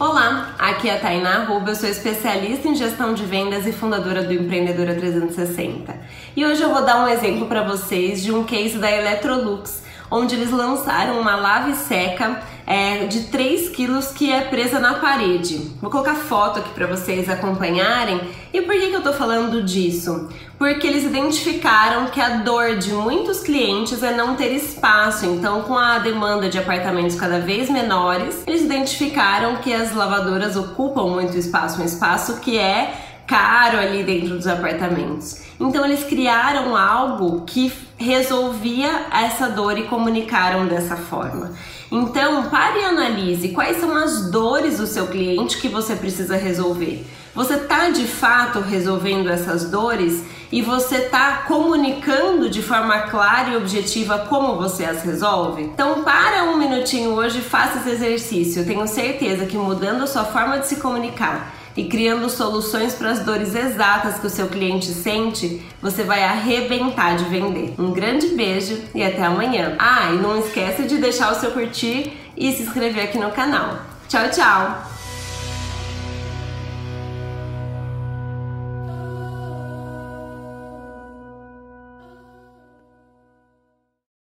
Olá, aqui é a Tainá Ruba, eu sou especialista em gestão de vendas e fundadora do Empreendedora 360. E hoje eu vou dar um exemplo para vocês de um case da Electrolux, onde eles lançaram uma lave seca é, de 3 quilos que é presa na parede. Vou colocar foto aqui para vocês acompanharem. E por que, que eu tô falando disso? Porque eles identificaram que a dor de muitos clientes é não ter espaço. Então, com a demanda de apartamentos cada vez menores, eles identificaram que as lavadoras ocupam muito espaço, um espaço que é caro ali dentro dos apartamentos. Então eles criaram algo que resolvia essa dor e comunicaram dessa forma. Então, pare e analise quais são as dores do seu cliente que você precisa resolver. Você está de fato resolvendo essas dores e você está comunicando de forma clara e objetiva como você as resolve? Então, para um minutinho hoje faça esse exercício. Eu tenho certeza que mudando a sua forma de se comunicar e criando soluções para as dores exatas que o seu cliente sente, você vai arrebentar de vender. Um grande beijo e até amanhã. Ah, e não esquece de deixar o seu curtir e se inscrever aqui no canal. Tchau, tchau!